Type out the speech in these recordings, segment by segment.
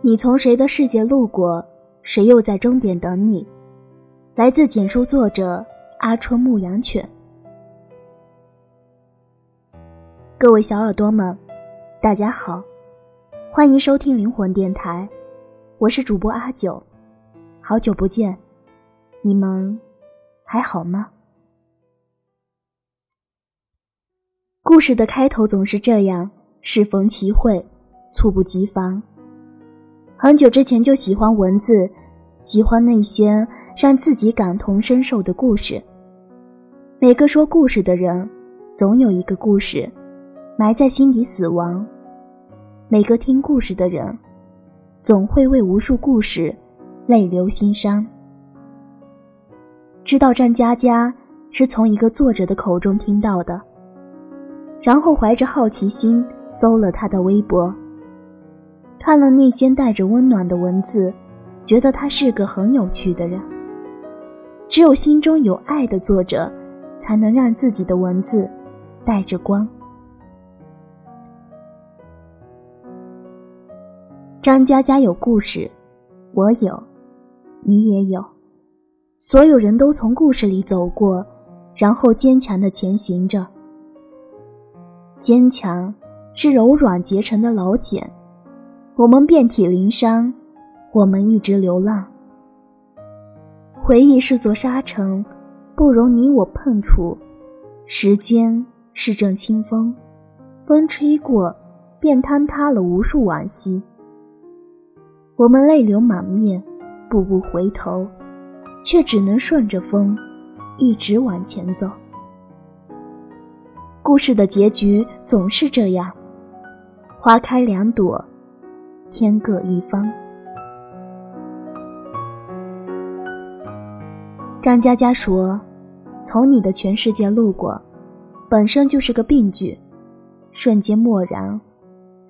你从谁的世界路过，谁又在终点等你？来自简书作者阿春牧羊犬。各位小耳朵们，大家好，欢迎收听灵魂电台，我是主播阿九，好久不见，你们还好吗？故事的开头总是这样，适逢其会，猝不及防。很久之前就喜欢文字，喜欢那些让自己感同身受的故事。每个说故事的人，总有一个故事埋在心底死亡；每个听故事的人，总会为无数故事泪流心伤。知道张嘉佳是从一个作者的口中听到的，然后怀着好奇心搜了他的微博。看了那些带着温暖的文字，觉得他是个很有趣的人。只有心中有爱的作者，才能让自己的文字带着光。张嘉佳有故事，我有，你也有。所有人都从故事里走过，然后坚强的前行着。坚强是柔软结成的老茧。我们遍体鳞伤，我们一直流浪。回忆是座沙城，不容你我碰触。时间是阵清风，风吹过，便坍塌了无数往昔。我们泪流满面，步步回头，却只能顺着风，一直往前走。故事的结局总是这样，花开两朵。天各一方。张嘉佳说：“从你的全世界路过，本身就是个病句，瞬间漠然，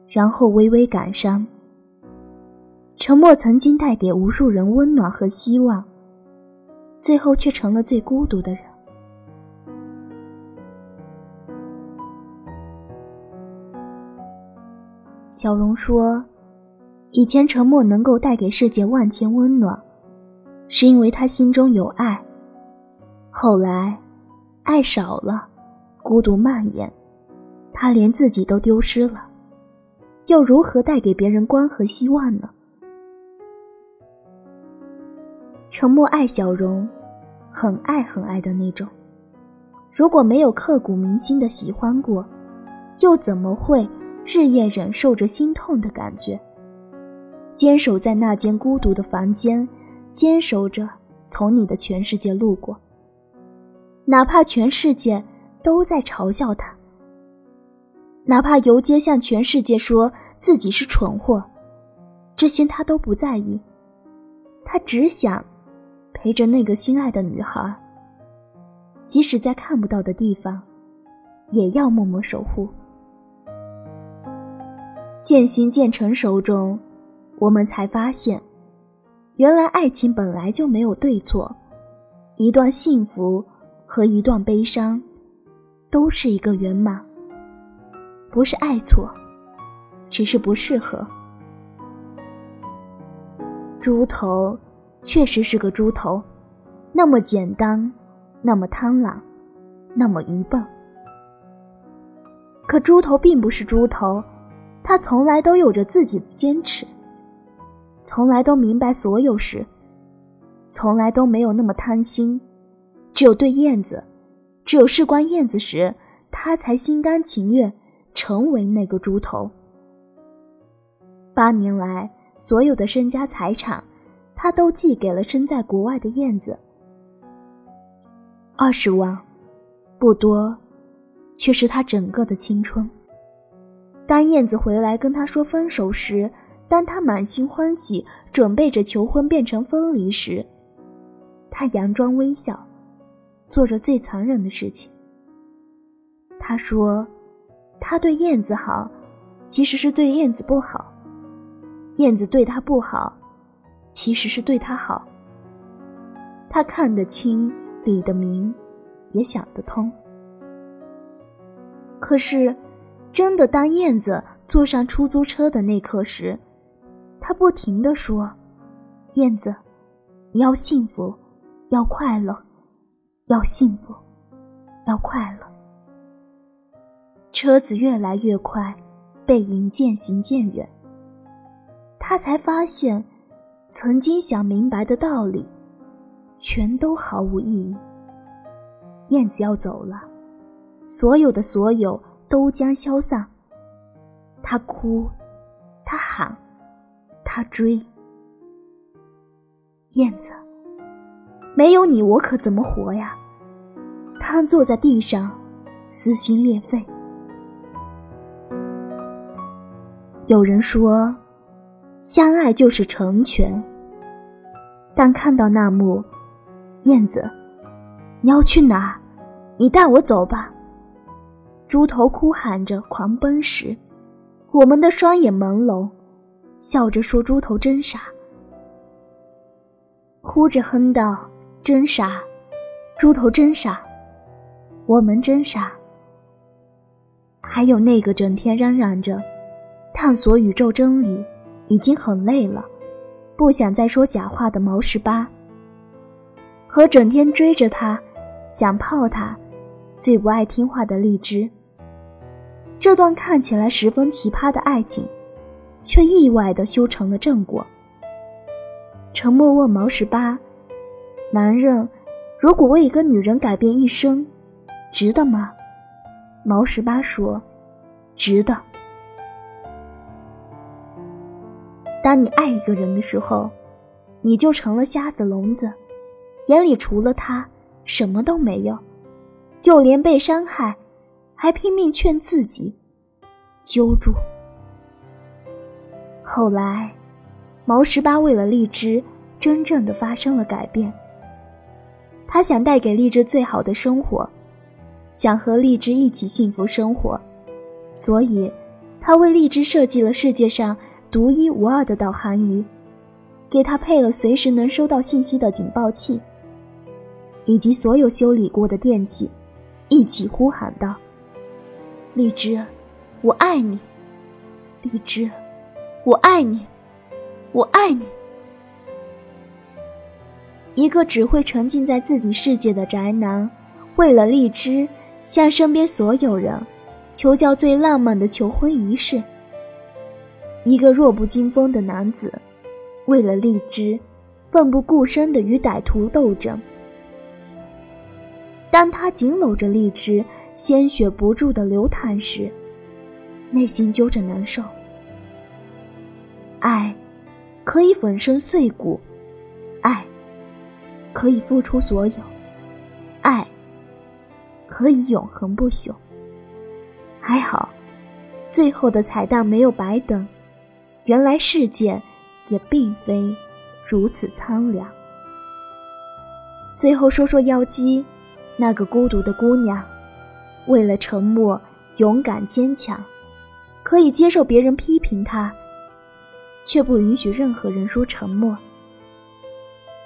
然后微微感伤。沉默曾经带给无数人温暖和希望，最后却成了最孤独的人。”小荣说。以前沉默能够带给世界万千温暖，是因为他心中有爱。后来，爱少了，孤独蔓延，他连自己都丢失了，又如何带给别人光和希望呢？沉默爱小荣，很爱很爱的那种。如果没有刻骨铭心的喜欢过，又怎么会日夜忍受着心痛的感觉？坚守在那间孤独的房间，坚守着从你的全世界路过。哪怕全世界都在嘲笑他，哪怕游街向全世界说自己是蠢货，这些他都不在意。他只想陪着那个心爱的女孩，即使在看不到的地方，也要默默守护。渐行渐成熟中。我们才发现，原来爱情本来就没有对错，一段幸福和一段悲伤，都是一个圆满。不是爱错，只是不适合。猪头确实是个猪头，那么简单，那么贪婪，那么愚笨。可猪头并不是猪头，他从来都有着自己的坚持。从来都明白所有事，从来都没有那么贪心。只有对燕子，只有事关燕子时，他才心甘情愿成为那个猪头。八年来，所有的身家财产，他都寄给了身在国外的燕子。二十万，不多，却是他整个的青春。当燕子回来跟他说分手时，当他满心欢喜，准备着求婚变成分离时，他佯装微笑，做着最残忍的事情。他说：“他对燕子好，其实是对燕子不好；燕子对他不好，其实是对他好。”他看得清，理得明，也想得通。可是，真的当燕子坐上出租车的那刻时，他不停地说：“燕子，你要幸福，要快乐，要幸福，要快乐。”车子越来越快，背影渐行渐远。他才发现，曾经想明白的道理，全都毫无意义。燕子要走了，所有的所有都将消散。他哭，他喊，他追。燕子，没有你，我可怎么活呀？瘫坐在地上，撕心裂肺。有人说，相爱就是成全。但看到那幕，燕子，你要去哪？你带我走吧。猪头哭喊着狂奔时。我们的双眼朦胧，笑着说：“猪头真傻。”哭着哼道：“真傻，猪头真傻，我们真傻。”还有那个整天嚷嚷着探索宇宙真理，已经很累了，不想再说假话的毛十八，和整天追着他，想泡他，最不爱听话的荔枝。这段看起来十分奇葩的爱情，却意外的修成了正果。沉默问毛十八：“男人如果为一个女人改变一生，值得吗？”毛十八说：“值得。”当你爱一个人的时候，你就成了瞎子聋子，眼里除了他什么都没有，就连被伤害。还拼命劝自己揪住。后来，毛十八为了荔枝，真正的发生了改变。他想带给荔枝最好的生活，想和荔枝一起幸福生活，所以，他为荔枝设计了世界上独一无二的导航仪，给他配了随时能收到信息的警报器，以及所有修理过的电器，一起呼喊道。荔枝，我爱你。荔枝，我爱你，我爱你。一个只会沉浸在自己世界的宅男，为了荔枝，向身边所有人求教最浪漫的求婚仪式。一个弱不禁风的男子，为了荔枝，奋不顾身的与歹徒斗争。当他紧搂着荔枝，鲜血不住的流淌时，内心揪着难受。爱，可以粉身碎骨；爱，可以付出所有；爱，可以永恒不朽。还好，最后的彩蛋没有白等，原来世界也并非如此苍凉。最后说说妖姬。那个孤独的姑娘，为了沉默，勇敢坚强，可以接受别人批评她，却不允许任何人说沉默。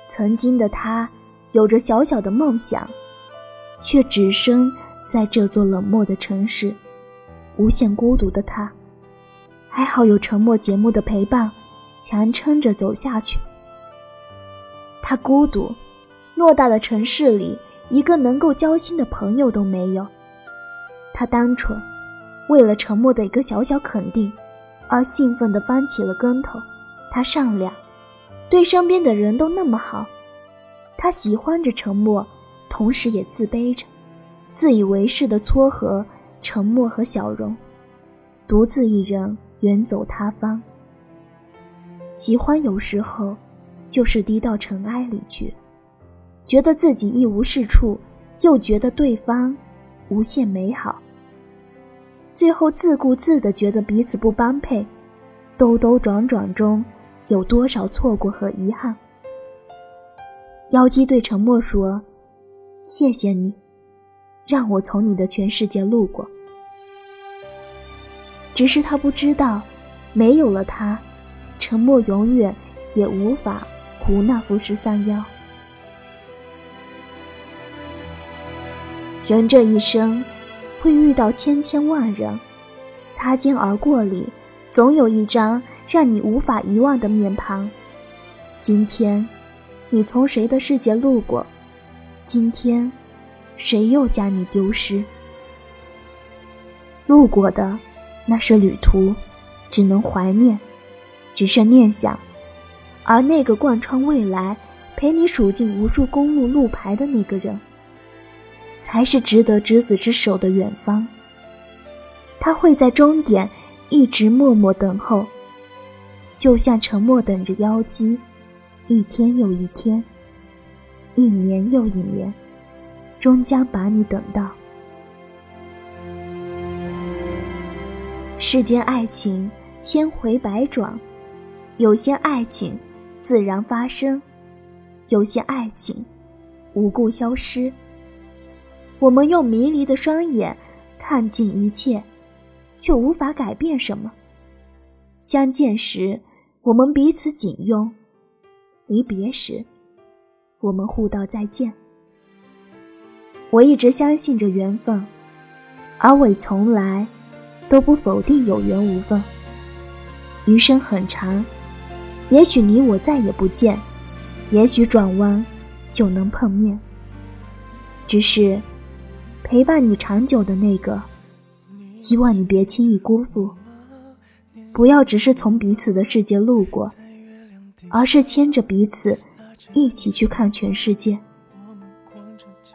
曾经的他，有着小小的梦想，却只身在这座冷漠的城市，无限孤独的他，还好有沉默节目的陪伴，强撑着走下去。他孤独，偌大的城市里。一个能够交心的朋友都没有。他单纯，为了沉默的一个小小肯定，而兴奋地翻起了跟头。他善良，对身边的人都那么好。他喜欢着沉默，同时也自卑着，自以为是的撮合沉默和小荣，独自一人远走他方。喜欢有时候，就是低到尘埃里去。觉得自己一无是处，又觉得对方无限美好，最后自顾自的觉得彼此不般配，兜兜转转中有多少错过和遗憾？妖姬对沉默说：“谢谢你，让我从你的全世界路过。”只是他不知道，没有了他，沉默永远也无法胡那富士三幺。人这一生，会遇到千千万人，擦肩而过里，总有一张让你无法遗忘的面庞。今天，你从谁的世界路过？今天，谁又将你丢失？路过的，那是旅途，只能怀念，只剩念想；而那个贯穿未来，陪你数尽无数公路路牌的那个人，才是值得执子之手的远方。他会在终点一直默默等候，就像沉默等着妖姬，一天又一天。一年又一年，终将把你等到。世间爱情千回百转，有些爱情自然发生，有些爱情无故消失。我们用迷离的双眼看尽一切，却无法改变什么。相见时，我们彼此紧拥；离别时，我们互道再见。我一直相信着缘分，而我从来都不否定有缘无分。余生很长，也许你我再也不见，也许转弯就能碰面。只是陪伴你长久的那个，希望你别轻易辜负。不要只是从彼此的世界路过，而是牵着彼此。一起去看全世界。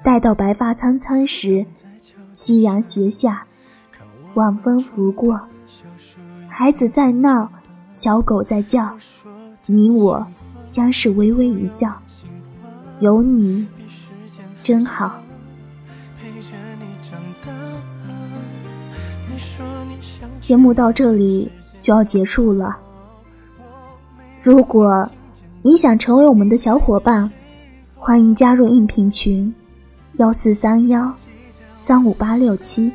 待到白发苍苍时，夕阳斜下，晚风拂过，孩子在闹，小狗在叫，你我相视微微一笑，有你真好。节目到这里就要结束了，如果。你想成为我们的小伙伴，欢迎加入应聘群：幺四三幺三五八六七，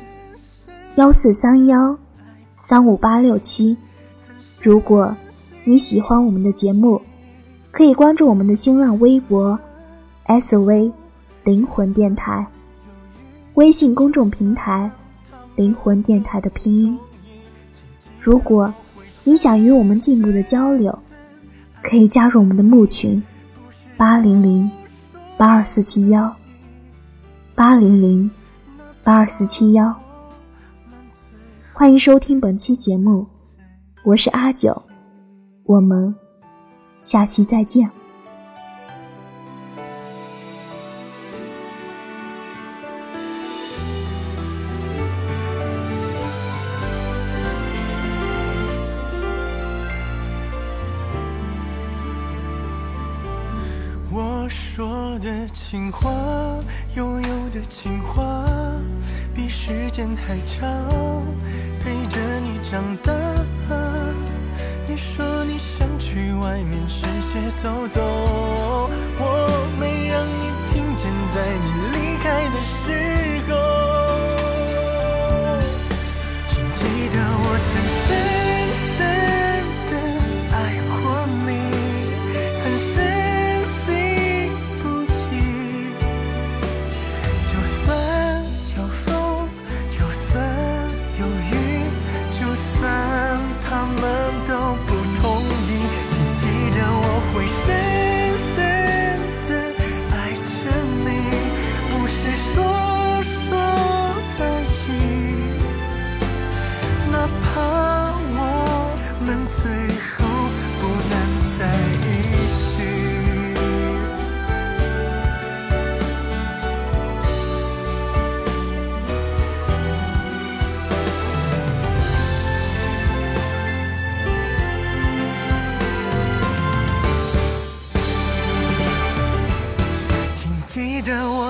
幺四三幺三五八六七。如果你喜欢我们的节目，可以关注我们的新浪微博 “SV 灵魂电台”，微信公众平台“灵魂电台”的拼音。如果你想与我们进一步的交流，可以加入我们的募群，八零零八二四七幺，八零零八二四七幺。欢迎收听本期节目，我是阿九，我们下期再见。的情话，悠悠的情话，比时间还长，陪着你长大。你说你想去外面世界走走，我没让你听见，在你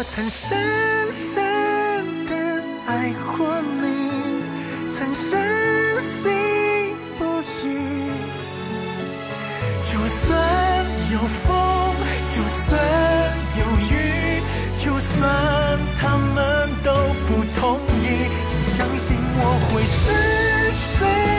曾深深的爱过你，曾深信不疑。就算有风，就算有雨，就算他们都不同意，请相信我会是谁